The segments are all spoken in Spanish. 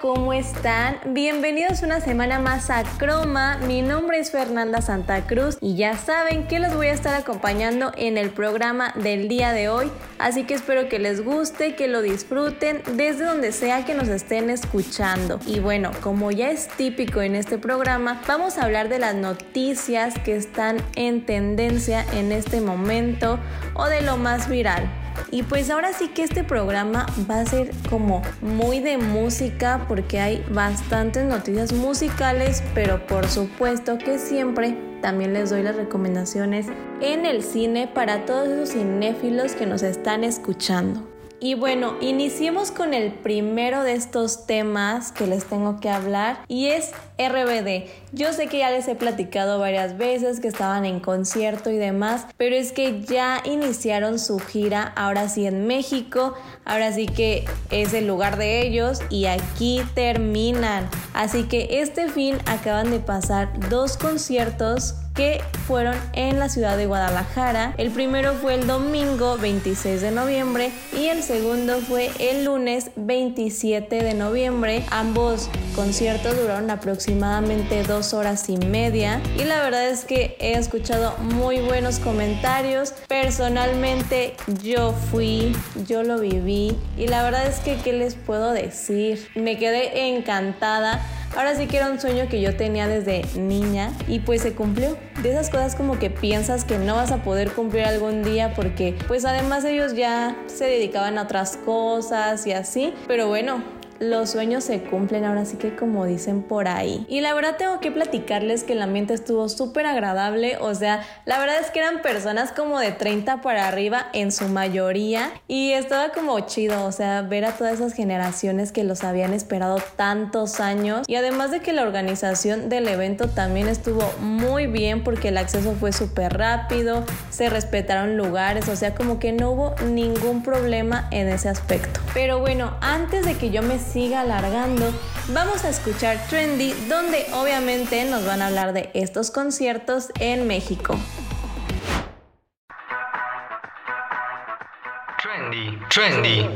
¿Cómo están? Bienvenidos una semana más a Croma. Mi nombre es Fernanda Santa Cruz y ya saben que los voy a estar acompañando en el programa del día de hoy. Así que espero que les guste, que lo disfruten desde donde sea que nos estén escuchando. Y bueno, como ya es típico en este programa, vamos a hablar de las noticias que están en tendencia en este momento o de lo más viral. Y pues ahora sí que este programa va a ser como muy de música porque hay bastantes noticias musicales, pero por supuesto que siempre también les doy las recomendaciones en el cine para todos esos cinéfilos que nos están escuchando. Y bueno, iniciemos con el primero de estos temas que les tengo que hablar y es RBD. Yo sé que ya les he platicado varias veces que estaban en concierto y demás, pero es que ya iniciaron su gira ahora sí en México, ahora sí que es el lugar de ellos y aquí terminan. Así que este fin acaban de pasar dos conciertos que fueron en la ciudad de Guadalajara. El primero fue el domingo 26 de noviembre y el segundo fue el lunes 27 de noviembre. Ambos conciertos duraron aproximadamente dos horas y media y la verdad es que he escuchado muy buenos comentarios. Personalmente yo fui, yo lo viví y la verdad es que ¿qué les puedo decir? Me quedé encantada Ahora sí que era un sueño que yo tenía desde niña y pues se cumplió. De esas cosas como que piensas que no vas a poder cumplir algún día porque pues además ellos ya se dedicaban a otras cosas y así. Pero bueno, los sueños se cumplen ahora sí que como dicen por ahí. Y la verdad tengo que platicarles que el ambiente estuvo súper agradable, o sea, la verdad es que eran personas como de 30 para arriba en su mayoría y estaba como chido, o sea, ver a todas esas generaciones que los habían esperado tantos años y además de que la organización del evento también estuvo muy bien porque el acceso fue súper rápido, se respetaron lugares, o sea, como que no hubo ningún problema en ese aspecto. Pero bueno, antes de que yo me siga alargando, vamos a escuchar Trendy, donde obviamente nos van a hablar de estos conciertos en México. Trendy, trendy.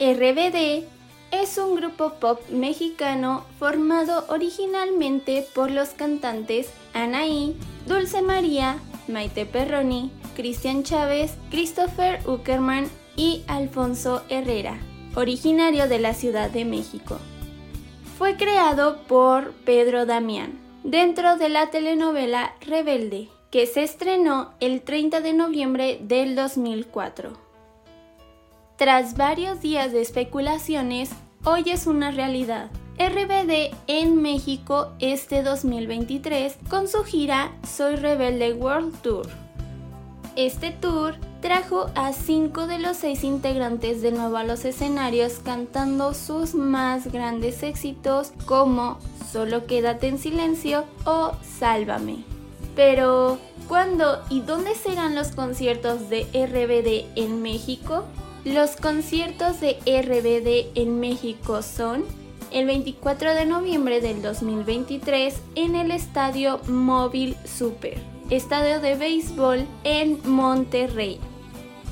RBD es un grupo pop mexicano formado originalmente por los cantantes Anaí, Dulce María, Maite Perroni, Cristian Chávez, Christopher Uckerman y Alfonso Herrera, originario de la Ciudad de México. Fue creado por Pedro Damián dentro de la telenovela Rebelde, que se estrenó el 30 de noviembre del 2004. Tras varios días de especulaciones, hoy es una realidad. RBD en México este 2023 con su gira Soy Rebelde World Tour. Este tour trajo a cinco de los seis integrantes de nuevo a los escenarios cantando sus más grandes éxitos como Solo quédate en silencio o Sálvame. Pero, ¿cuándo y dónde serán los conciertos de RBD en México? Los conciertos de RBD en México son el 24 de noviembre del 2023 en el Estadio Móvil Super, estadio de béisbol en Monterrey.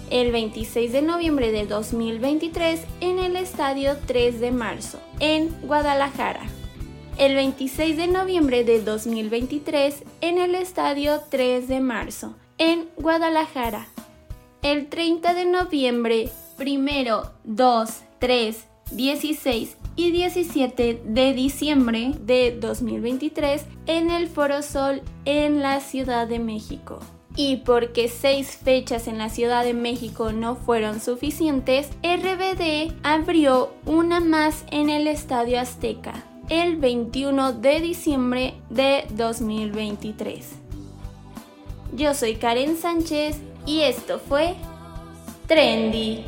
El 26 de noviembre del 2023 en el Estadio 3 de Marzo, en Guadalajara. El 26 de noviembre del 2023 en el Estadio 3 de Marzo, en Guadalajara. El 30 de noviembre, primero, 2, 3, 16 y 17 de diciembre de 2023 en el Foro Sol en la Ciudad de México. Y porque seis fechas en la Ciudad de México no fueron suficientes, RBD abrió una más en el Estadio Azteca el 21 de diciembre de 2023. Yo soy Karen Sánchez y esto fue Trendy.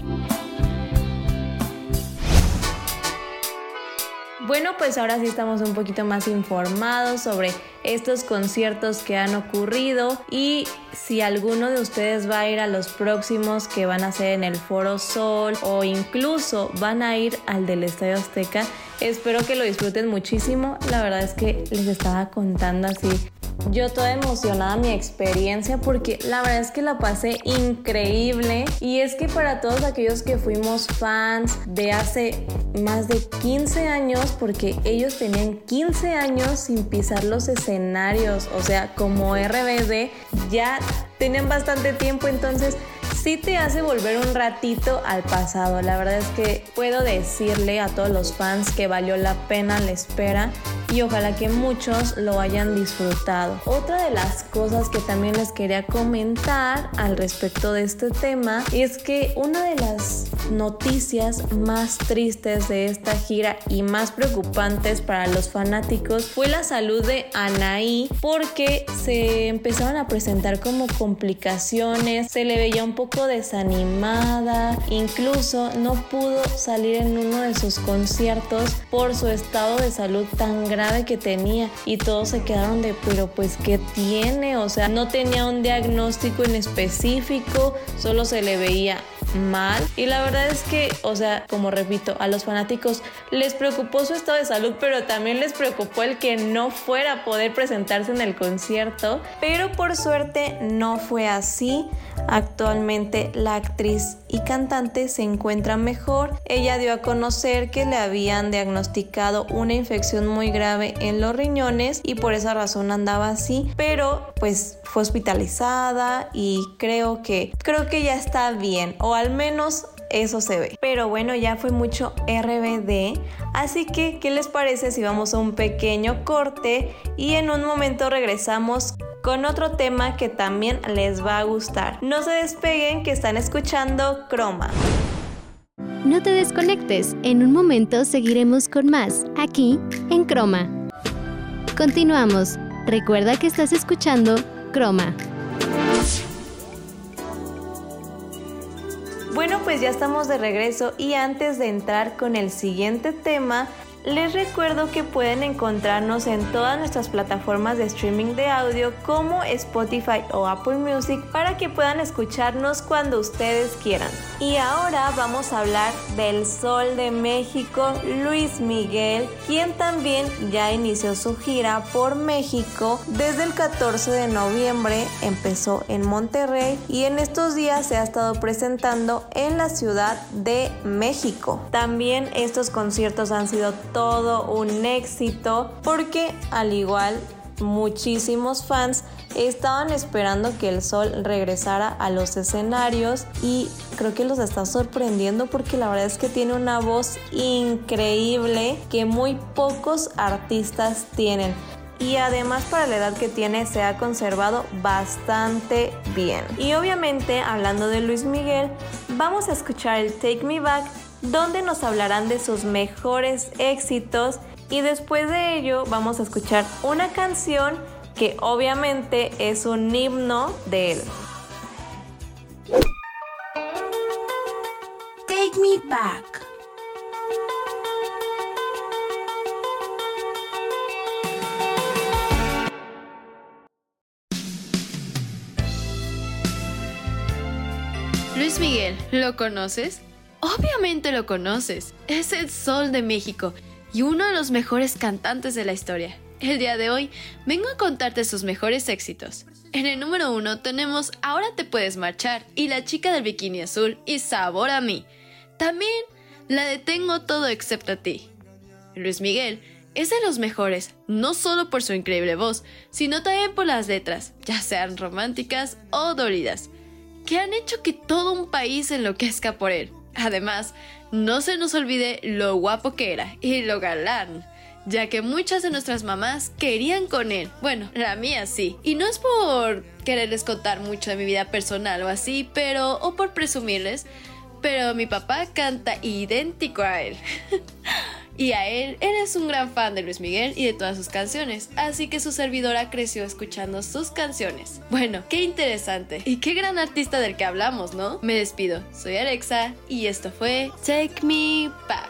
Bueno, pues ahora sí estamos un poquito más informados sobre estos conciertos que han ocurrido y si alguno de ustedes va a ir a los próximos que van a ser en el Foro Sol o incluso van a ir al del Estadio Azteca, espero que lo disfruten muchísimo. La verdad es que les estaba contando así yo toda emocionada mi experiencia porque la verdad es que la pasé increíble y es que para todos aquellos que fuimos fans de hace más de 15 años porque ellos tenían 15 años sin pisar los escenarios, o sea, como RBD ya tenían bastante tiempo entonces sí te hace volver un ratito al pasado. La verdad es que puedo decirle a todos los fans que valió la pena la espera y ojalá que muchos lo hayan disfrutado. Otra de las cosas que también les quería comentar al respecto de este tema es que una de las noticias más tristes de esta gira y más preocupantes para los fanáticos fue la salud de Anaí porque se empezaron a presentar como complicaciones, se le veía un poco desanimada, incluso no pudo salir en uno de sus conciertos por su estado de salud tan grave que tenía y todos se quedaron de, pero pues ¿qué tiene? O sea, no tenía un diagnóstico en específico, solo se le veía mal. Y la verdad es que, o sea, como repito, a los fanáticos les preocupó su estado de salud, pero también les preocupó el que no fuera a poder presentarse en el concierto. Pero por suerte no fue así. Actualmente la actriz y cantante se encuentra mejor. Ella dio a conocer que le habían diagnosticado una infección muy grave en los riñones y por esa razón andaba así, pero pues fue hospitalizada y creo que creo que ya está bien al menos eso se ve. Pero bueno, ya fue mucho RBD, así que ¿qué les parece si vamos a un pequeño corte y en un momento regresamos con otro tema que también les va a gustar? No se despeguen que están escuchando Croma. No te desconectes, en un momento seguiremos con más, aquí en Croma. Continuamos. Recuerda que estás escuchando Croma. Bueno, pues ya estamos de regreso y antes de entrar con el siguiente tema, les recuerdo que pueden encontrarnos en todas nuestras plataformas de streaming de audio como Spotify o Apple Music para que puedan escucharnos cuando ustedes quieran. Y ahora vamos a hablar del Sol de México, Luis Miguel, quien también ya inició su gira por México desde el 14 de noviembre, empezó en Monterrey y en estos días se ha estado presentando en la Ciudad de México. También estos conciertos han sido todo un éxito porque al igual muchísimos fans estaban esperando que el sol regresara a los escenarios y creo que los está sorprendiendo porque la verdad es que tiene una voz increíble que muy pocos artistas tienen y además para la edad que tiene se ha conservado bastante bien. Y obviamente hablando de Luis Miguel, vamos a escuchar el Take Me Back donde nos hablarán de sus mejores éxitos y después de ello vamos a escuchar una canción que obviamente es un himno de él. Take me back. Luis Miguel, ¿lo conoces? Obviamente lo conoces. Es el Sol de México y uno de los mejores cantantes de la historia. El día de hoy vengo a contarte sus mejores éxitos. En el número uno tenemos Ahora te puedes marchar y La chica del bikini azul y Sabor a mí. También la de Tengo todo excepto a ti. Luis Miguel es de los mejores, no solo por su increíble voz, sino también por las letras, ya sean románticas o dolidas, que han hecho que todo un país enloquezca por él. Además, no se nos olvide lo guapo que era y lo galán, ya que muchas de nuestras mamás querían con él. Bueno, la mía sí. Y no es por quererles contar mucho de mi vida personal o así, pero o por presumirles, pero mi papá canta idéntico a él. Y a él, él es un gran fan de Luis Miguel y de todas sus canciones, así que su servidora creció escuchando sus canciones. Bueno, qué interesante y qué gran artista del que hablamos, ¿no? Me despido, soy Alexa y esto fue Take Me Back.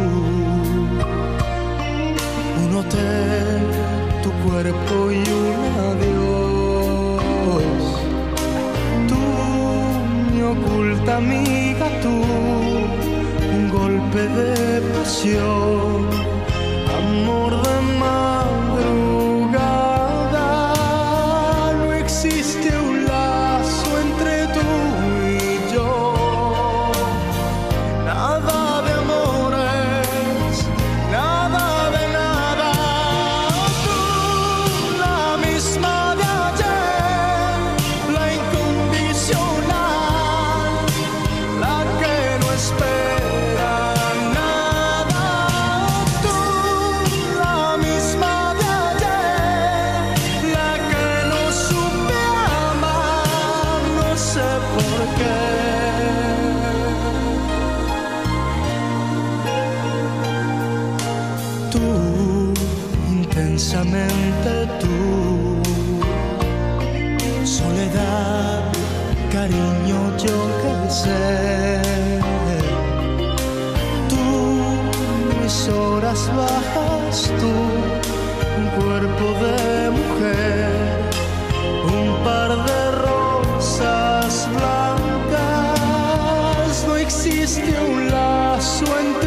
Tu cuerpo y un adiós. Tú, mi oculta amiga, tú. Un golpe de pasión. Intensamente tú. Soledad, cariño, yo que sé. Tú, mis horas bajas, tú, un cuerpo de mujer, un par de rosas blancas. No existe un lazo entre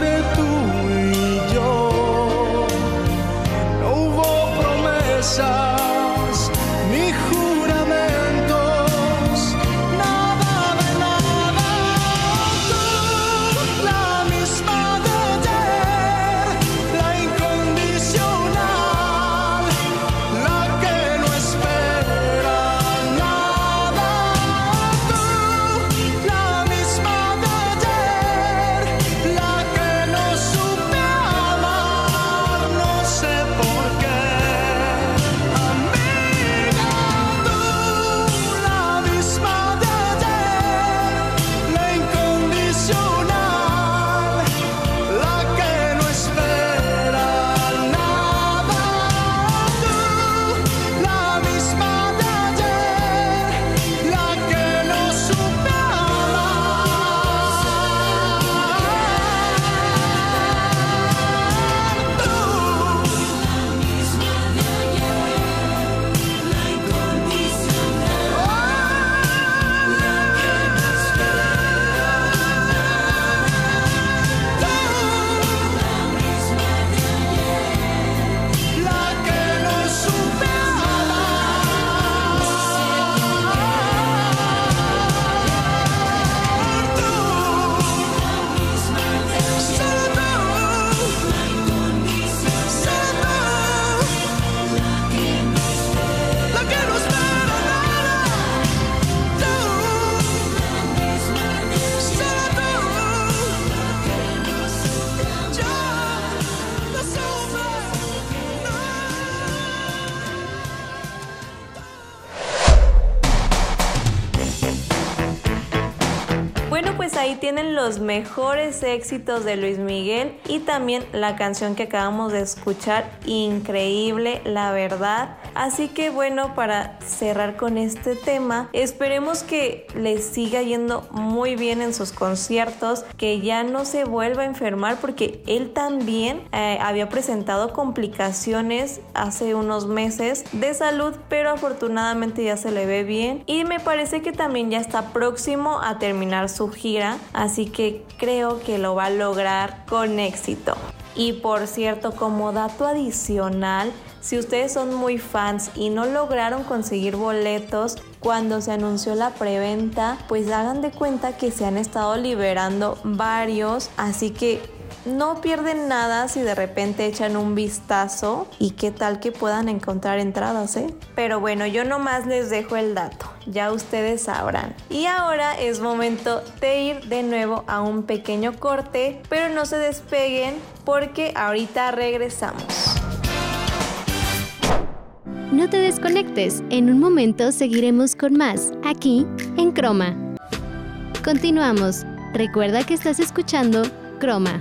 ahí tienen los mejores éxitos de Luis Miguel y también la canción que acabamos de escuchar, increíble, la verdad. Así que bueno, para cerrar con este tema, esperemos que les siga yendo muy bien en sus conciertos, que ya no se vuelva a enfermar porque él también eh, había presentado complicaciones hace unos meses de salud, pero afortunadamente ya se le ve bien y me parece que también ya está próximo a terminar su gira, así que creo que lo va a lograr con éxito. Y por cierto, como dato adicional, si ustedes son muy fans y no lograron conseguir boletos cuando se anunció la preventa, pues hagan de cuenta que se han estado liberando varios, así que no pierden nada si de repente echan un vistazo y qué tal que puedan encontrar entradas, ¿eh? Pero bueno, yo nomás les dejo el dato, ya ustedes sabrán. Y ahora es momento de ir de nuevo a un pequeño corte, pero no se despeguen porque ahorita regresamos. No te desconectes, en un momento seguiremos con más, aquí, en Croma. Continuamos. Recuerda que estás escuchando Croma.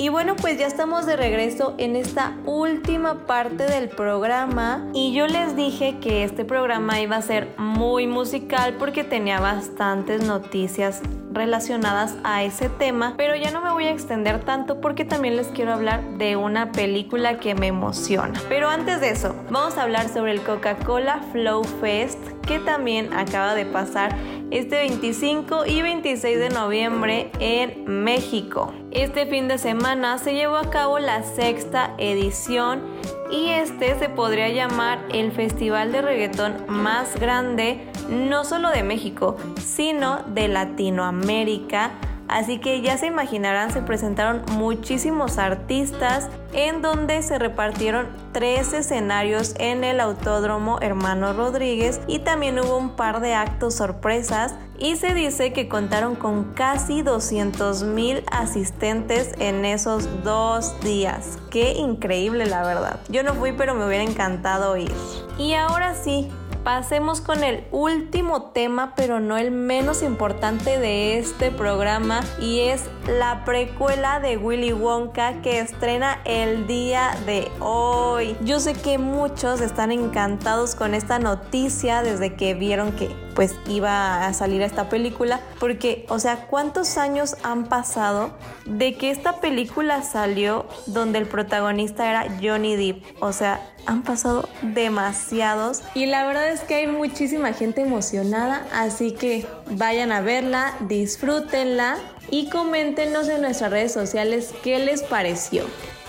Y bueno, pues ya estamos de regreso en esta última parte del programa y yo les dije que este programa iba a ser muy musical porque tenía bastantes noticias relacionadas a ese tema, pero ya no me voy a extender tanto porque también les quiero hablar de una película que me emociona. Pero antes de eso, vamos a hablar sobre el Coca-Cola Flow Fest que también acaba de pasar este 25 y 26 de noviembre en México. Este fin de semana se llevó a cabo la sexta edición y este se podría llamar el festival de reggaetón más grande no solo de México, sino de Latinoamérica Así que ya se imaginarán, se presentaron muchísimos artistas en donde se repartieron tres escenarios en el Autódromo Hermano Rodríguez y también hubo un par de actos sorpresas y se dice que contaron con casi 200 mil asistentes en esos dos días. Qué increíble la verdad. Yo no fui pero me hubiera encantado ir. Y ahora sí, Pasemos con el último tema, pero no el menos importante de este programa, y es la precuela de Willy Wonka que estrena el día de hoy. Yo sé que muchos están encantados con esta noticia desde que vieron que pues iba a salir esta película, porque, o sea, ¿cuántos años han pasado de que esta película salió donde el protagonista era Johnny Depp? O sea, han pasado demasiados y la verdad es que hay muchísima gente emocionada, así que vayan a verla, disfrútenla y coméntenos en nuestras redes sociales qué les pareció.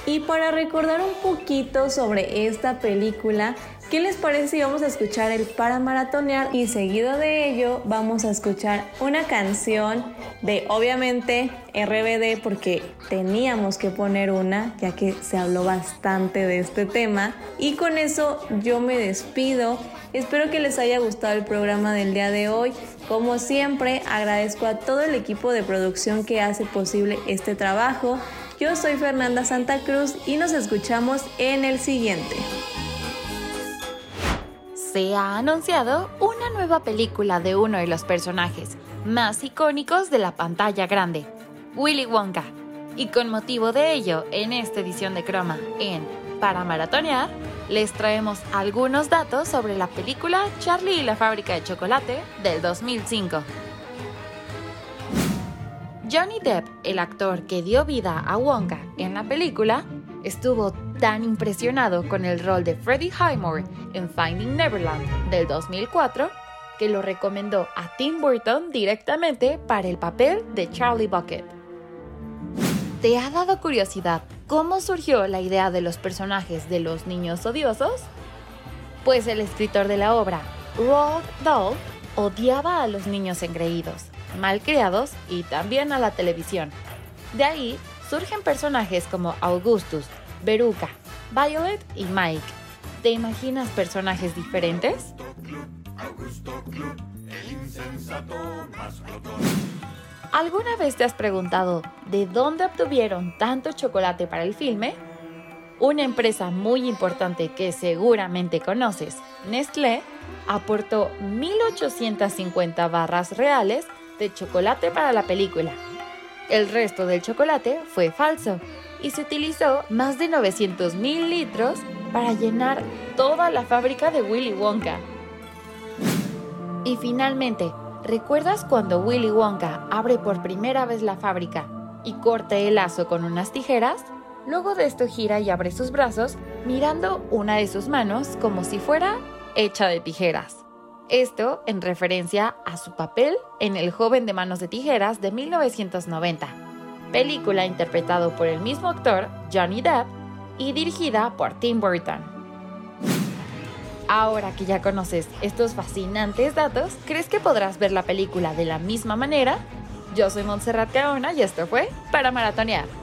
Y para recordar un poquito sobre esta película, ¿Qué les parece si vamos a escuchar el para maratonear y seguido de ello vamos a escuchar una canción de obviamente RBD porque teníamos que poner una ya que se habló bastante de este tema y con eso yo me despido. Espero que les haya gustado el programa del día de hoy. Como siempre agradezco a todo el equipo de producción que hace posible este trabajo. Yo soy Fernanda Santa Cruz y nos escuchamos en el siguiente se ha anunciado una nueva película de uno de los personajes más icónicos de la pantalla grande, Willy Wonka. Y con motivo de ello, en esta edición de Croma, en Para Maratonear, les traemos algunos datos sobre la película Charlie y la fábrica de chocolate del 2005. Johnny Depp, el actor que dio vida a Wonka en la película, estuvo tan impresionado con el rol de Freddie Highmore en Finding Neverland del 2004 que lo recomendó a Tim Burton directamente para el papel de Charlie Bucket. ¿Te ha dado curiosidad cómo surgió la idea de los personajes de los niños odiosos? Pues el escritor de la obra, Roald Dahl, odiaba a los niños engreídos, malcriados y también a la televisión. De ahí surgen personajes como Augustus, Veruca, Violet y Mike. ¿Te imaginas personajes diferentes? ¿Alguna vez te has preguntado de dónde obtuvieron tanto chocolate para el filme? Una empresa muy importante que seguramente conoces, Nestlé, aportó 1.850 barras reales de chocolate para la película. El resto del chocolate fue falso y se utilizó más de 900 mil litros para llenar toda la fábrica de Willy Wonka. Y finalmente, ¿recuerdas cuando Willy Wonka abre por primera vez la fábrica y corta el lazo con unas tijeras? Luego de esto gira y abre sus brazos mirando una de sus manos como si fuera hecha de tijeras. Esto en referencia a su papel en El joven de manos de tijeras de 1990 película interpretado por el mismo actor, Johnny Depp, y dirigida por Tim Burton. Ahora que ya conoces estos fascinantes datos, ¿crees que podrás ver la película de la misma manera? Yo soy Montserrat Caona y esto fue Para Maratonear.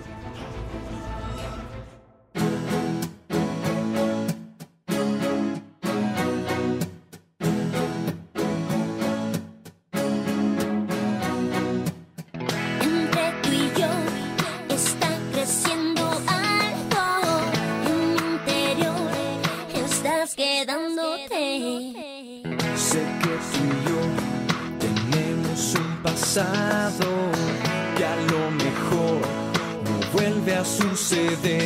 suceder.